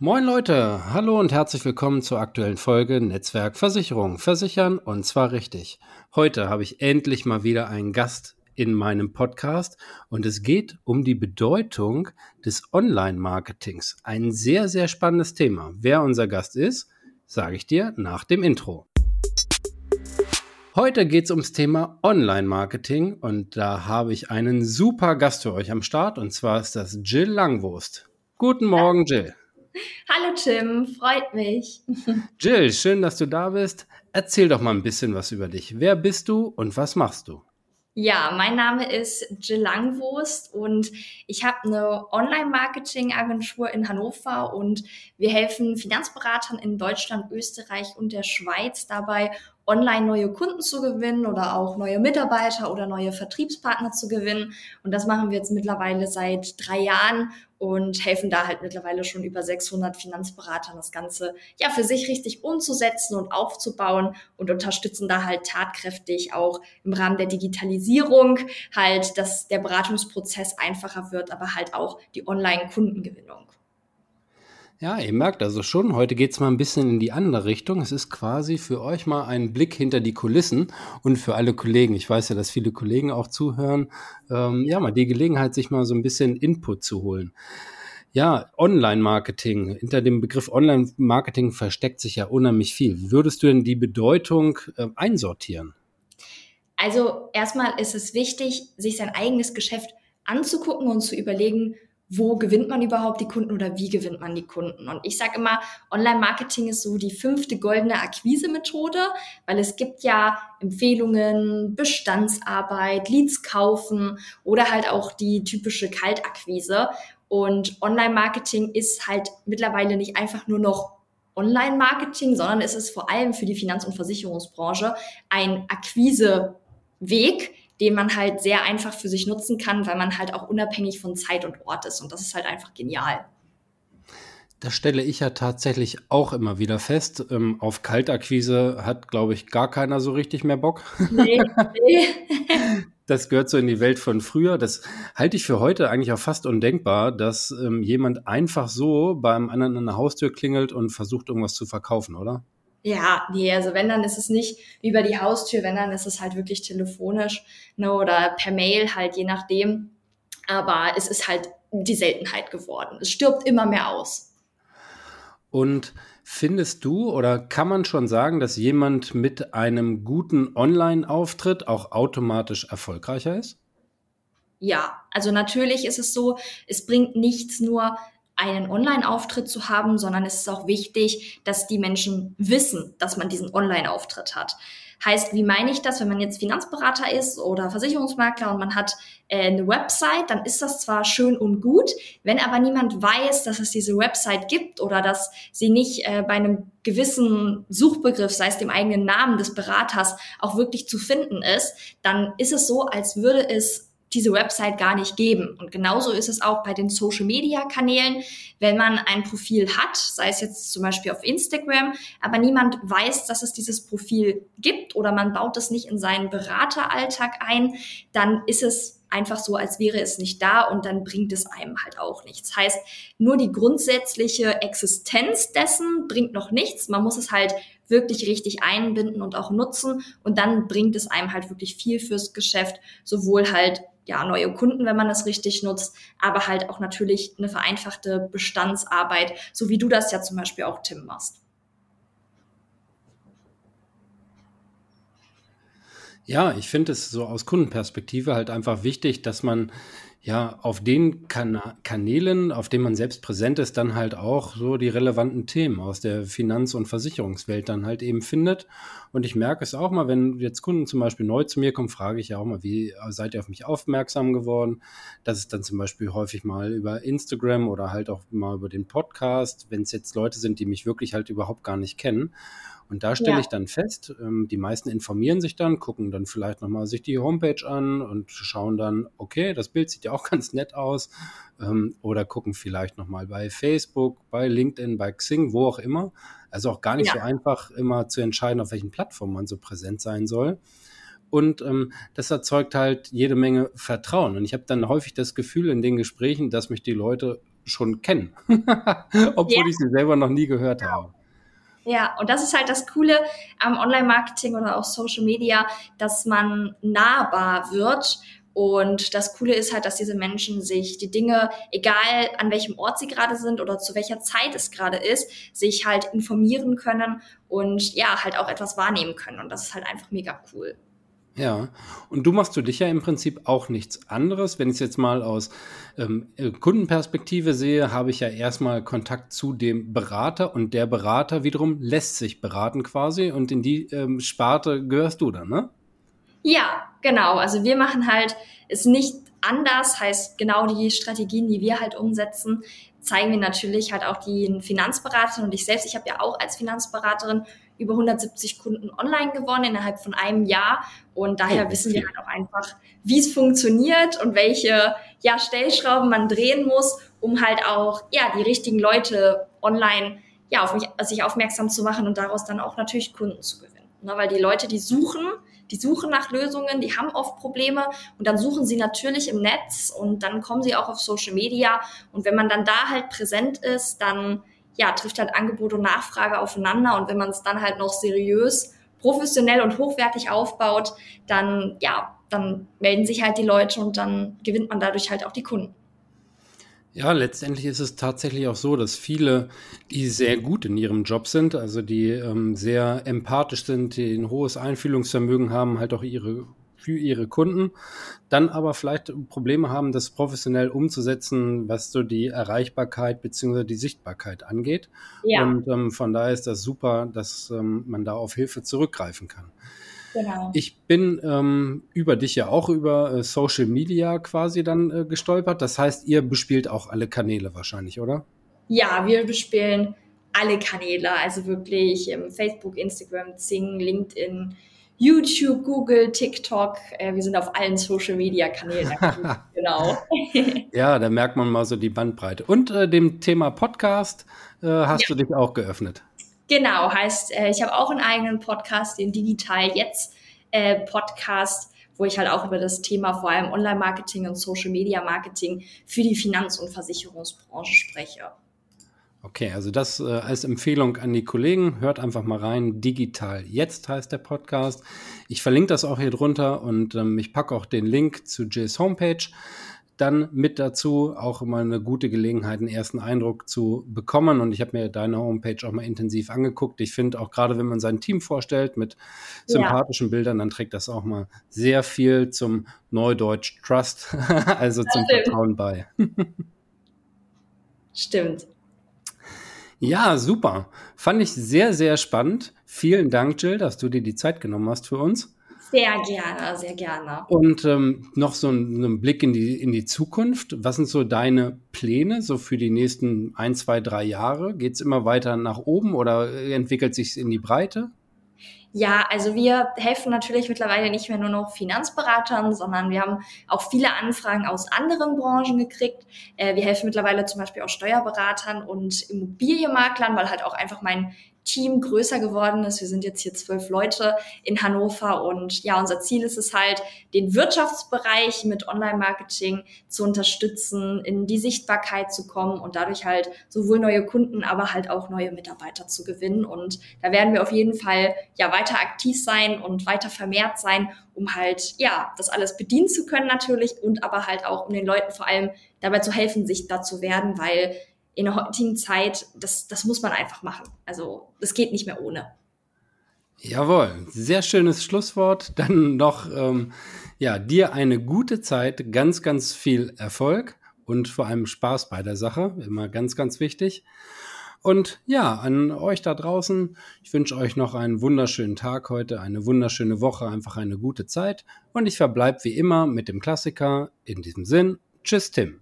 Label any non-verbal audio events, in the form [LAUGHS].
Moin Leute, hallo und herzlich willkommen zur aktuellen Folge Netzwerk Versicherung. Versichern und zwar richtig. Heute habe ich endlich mal wieder einen Gast in meinem Podcast und es geht um die Bedeutung des Online-Marketings. Ein sehr, sehr spannendes Thema. Wer unser Gast ist, sage ich dir nach dem Intro. Heute geht es ums Thema Online-Marketing und da habe ich einen super Gast für euch am Start und zwar ist das Jill Langwurst. Guten Morgen, Jill. Hallo Tim, freut mich. Jill, schön, dass du da bist. Erzähl doch mal ein bisschen was über dich. Wer bist du und was machst du? Ja, mein Name ist Jill Langwurst und ich habe eine Online-Marketing-Agentur in Hannover und wir helfen Finanzberatern in Deutschland, Österreich und der Schweiz dabei, online neue Kunden zu gewinnen oder auch neue Mitarbeiter oder neue Vertriebspartner zu gewinnen. Und das machen wir jetzt mittlerweile seit drei Jahren und helfen da halt mittlerweile schon über 600 Finanzberatern das Ganze ja für sich richtig umzusetzen und aufzubauen und unterstützen da halt tatkräftig auch im Rahmen der Digitalisierung halt, dass der Beratungsprozess einfacher wird, aber halt auch die Online-Kundengewinnung. Ja, ihr merkt also schon, heute geht es mal ein bisschen in die andere Richtung. Es ist quasi für euch mal ein Blick hinter die Kulissen und für alle Kollegen. Ich weiß ja, dass viele Kollegen auch zuhören. Ähm, ja, mal die Gelegenheit, sich mal so ein bisschen Input zu holen. Ja, Online-Marketing. Hinter dem Begriff Online-Marketing versteckt sich ja unheimlich viel. Würdest du denn die Bedeutung äh, einsortieren? Also erstmal ist es wichtig, sich sein eigenes Geschäft anzugucken und zu überlegen, wo gewinnt man überhaupt die Kunden oder wie gewinnt man die Kunden. Und ich sage immer, Online-Marketing ist so die fünfte goldene Akquise-Methode, weil es gibt ja Empfehlungen, Bestandsarbeit, Leads kaufen oder halt auch die typische Kaltakquise. Und Online-Marketing ist halt mittlerweile nicht einfach nur noch Online-Marketing, sondern es ist vor allem für die Finanz- und Versicherungsbranche ein Akquiseweg, den man halt sehr einfach für sich nutzen kann, weil man halt auch unabhängig von Zeit und Ort ist. Und das ist halt einfach genial. Das stelle ich ja tatsächlich auch immer wieder fest. Ähm, auf Kaltakquise hat, glaube ich, gar keiner so richtig mehr Bock. Nee, [LAUGHS] nee. das gehört so in die Welt von früher. Das halte ich für heute eigentlich auch fast undenkbar, dass ähm, jemand einfach so beim anderen an der Haustür klingelt und versucht, irgendwas zu verkaufen, oder? Ja, nee, also wenn, dann ist es nicht über die Haustür, wenn, dann ist es halt wirklich telefonisch ne, oder per Mail halt, je nachdem. Aber es ist halt die Seltenheit geworden. Es stirbt immer mehr aus. Und findest du oder kann man schon sagen, dass jemand mit einem guten Online-Auftritt auch automatisch erfolgreicher ist? Ja, also natürlich ist es so, es bringt nichts nur einen Online-Auftritt zu haben, sondern es ist auch wichtig, dass die Menschen wissen, dass man diesen Online-Auftritt hat. Heißt, wie meine ich das, wenn man jetzt Finanzberater ist oder Versicherungsmakler und man hat äh, eine Website, dann ist das zwar schön und gut, wenn aber niemand weiß, dass es diese Website gibt oder dass sie nicht äh, bei einem gewissen Suchbegriff, sei es dem eigenen Namen des Beraters, auch wirklich zu finden ist, dann ist es so, als würde es diese Website gar nicht geben. Und genauso ist es auch bei den Social-Media-Kanälen. Wenn man ein Profil hat, sei es jetzt zum Beispiel auf Instagram, aber niemand weiß, dass es dieses Profil gibt oder man baut es nicht in seinen Berateralltag ein, dann ist es einfach so, als wäre es nicht da und dann bringt es einem halt auch nichts. Heißt, nur die grundsätzliche Existenz dessen bringt noch nichts. Man muss es halt wirklich richtig einbinden und auch nutzen und dann bringt es einem halt wirklich viel fürs Geschäft, sowohl halt ja, neue Kunden, wenn man das richtig nutzt, aber halt auch natürlich eine vereinfachte Bestandsarbeit, so wie du das ja zum Beispiel auch, Tim, machst. Ja, ich finde es so aus Kundenperspektive halt einfach wichtig, dass man ja, auf den kan Kanälen, auf denen man selbst präsent ist, dann halt auch so die relevanten Themen aus der Finanz- und Versicherungswelt dann halt eben findet. Und ich merke es auch mal, wenn jetzt Kunden zum Beispiel neu zu mir kommen, frage ich ja auch mal, wie seid ihr auf mich aufmerksam geworden? Das ist dann zum Beispiel häufig mal über Instagram oder halt auch mal über den Podcast, wenn es jetzt Leute sind, die mich wirklich halt überhaupt gar nicht kennen. Und da stelle ja. ich dann fest, ähm, die meisten informieren sich dann, gucken dann vielleicht nochmal sich die Homepage an und schauen dann, okay, das Bild sieht ja auch ganz nett aus. Ähm, oder gucken vielleicht nochmal bei Facebook, bei LinkedIn, bei Xing, wo auch immer. Also auch gar nicht ja. so einfach immer zu entscheiden, auf welchen Plattformen man so präsent sein soll. Und ähm, das erzeugt halt jede Menge Vertrauen. Und ich habe dann häufig das Gefühl in den Gesprächen, dass mich die Leute schon kennen, [LAUGHS] obwohl ja. ich sie selber noch nie gehört habe. Ja, und das ist halt das Coole am Online-Marketing oder auch Social Media, dass man nahbar wird und das Coole ist halt, dass diese Menschen sich die Dinge, egal an welchem Ort sie gerade sind oder zu welcher Zeit es gerade ist, sich halt informieren können und ja, halt auch etwas wahrnehmen können. Und das ist halt einfach mega cool. Ja, und du machst für dich ja im Prinzip auch nichts anderes. Wenn ich es jetzt mal aus ähm, äh, Kundenperspektive sehe, habe ich ja erstmal Kontakt zu dem Berater und der Berater wiederum lässt sich beraten quasi und in die ähm, Sparte gehörst du dann, ne? Ja, genau. Also wir machen halt es nicht anders, heißt genau die Strategien, die wir halt umsetzen, zeigen wir natürlich halt auch den Finanzberatern und ich selbst. Ich habe ja auch als Finanzberaterin über 170 Kunden online gewonnen innerhalb von einem Jahr und daher oh, wissen wir halt auch einfach, wie es funktioniert und welche ja, Stellschrauben man drehen muss, um halt auch ja die richtigen Leute online ja auf mich sich aufmerksam zu machen und daraus dann auch natürlich Kunden zu gewinnen. Ne, weil die Leute, die suchen, die suchen nach Lösungen, die haben oft Probleme und dann suchen sie natürlich im Netz und dann kommen sie auch auf Social Media und wenn man dann da halt präsent ist, dann ja, trifft halt Angebot und Nachfrage aufeinander und wenn man es dann halt noch seriös, professionell und hochwertig aufbaut, dann ja, dann melden sich halt die Leute und dann gewinnt man dadurch halt auch die Kunden. Ja, letztendlich ist es tatsächlich auch so, dass viele, die sehr gut in ihrem Job sind, also die ähm, sehr empathisch sind, die ein hohes Einfühlungsvermögen haben, halt auch ihre für ihre Kunden, dann aber vielleicht Probleme haben, das professionell umzusetzen, was so die Erreichbarkeit bzw. die Sichtbarkeit angeht. Ja. Und ähm, von daher ist das super, dass ähm, man da auf Hilfe zurückgreifen kann. Genau. Ich bin ähm, über dich ja auch über äh, Social Media quasi dann äh, gestolpert. Das heißt, ihr bespielt auch alle Kanäle wahrscheinlich, oder? Ja, wir bespielen alle Kanäle, also wirklich ähm, Facebook, Instagram, Zing, LinkedIn, YouTube, Google, TikTok. Äh, wir sind auf allen Social Media Kanälen [LAUGHS] genau. [LAUGHS] ja, da merkt man mal so die Bandbreite. Und äh, dem Thema Podcast äh, hast ja. du dich auch geöffnet. Genau, heißt, äh, ich habe auch einen eigenen Podcast, den Digital Jetzt äh, Podcast, wo ich halt auch über das Thema vor allem Online-Marketing und Social-Media-Marketing für die Finanz- und Versicherungsbranche spreche. Okay, also das äh, als Empfehlung an die Kollegen. Hört einfach mal rein. Digital jetzt heißt der Podcast. Ich verlinke das auch hier drunter und ähm, ich packe auch den Link zu Jills Homepage dann mit dazu. Auch immer eine gute Gelegenheit, einen ersten Eindruck zu bekommen. Und ich habe mir deine Homepage auch mal intensiv angeguckt. Ich finde auch gerade, wenn man sein Team vorstellt mit sympathischen ja. Bildern, dann trägt das auch mal sehr viel zum Neudeutsch Trust, [LAUGHS] also zum Stimmt. Vertrauen bei. [LAUGHS] Stimmt. Ja, super. Fand ich sehr, sehr spannend. Vielen Dank, Jill, dass du dir die Zeit genommen hast für uns. Sehr gerne, sehr gerne. Und ähm, noch so ein, ein, Blick in die, in die Zukunft. Was sind so deine Pläne so für die nächsten ein, zwei, drei Jahre? Geht es immer weiter nach oben oder entwickelt sich in die Breite? Ja, also wir helfen natürlich mittlerweile nicht mehr nur noch Finanzberatern, sondern wir haben auch viele Anfragen aus anderen Branchen gekriegt. Äh, wir helfen mittlerweile zum Beispiel auch Steuerberatern und Immobilienmaklern, weil halt auch einfach mein Team größer geworden ist. Wir sind jetzt hier zwölf Leute in Hannover und ja, unser Ziel ist es halt, den Wirtschaftsbereich mit Online-Marketing zu unterstützen, in die Sichtbarkeit zu kommen und dadurch halt sowohl neue Kunden, aber halt auch neue Mitarbeiter zu gewinnen. Und da werden wir auf jeden Fall ja weiter aktiv sein und weiter vermehrt sein, um halt ja das alles bedienen zu können natürlich und aber halt auch um den Leuten vor allem dabei zu helfen, sichtbar zu werden, weil in der heutigen Zeit, das, das muss man einfach machen. Also das geht nicht mehr ohne. Jawohl, sehr schönes Schlusswort. Dann noch, ähm, ja, dir eine gute Zeit, ganz, ganz viel Erfolg und vor allem Spaß bei der Sache, immer ganz, ganz wichtig. Und ja, an euch da draußen, ich wünsche euch noch einen wunderschönen Tag heute, eine wunderschöne Woche, einfach eine gute Zeit. Und ich verbleibe wie immer mit dem Klassiker. In diesem Sinn, tschüss Tim.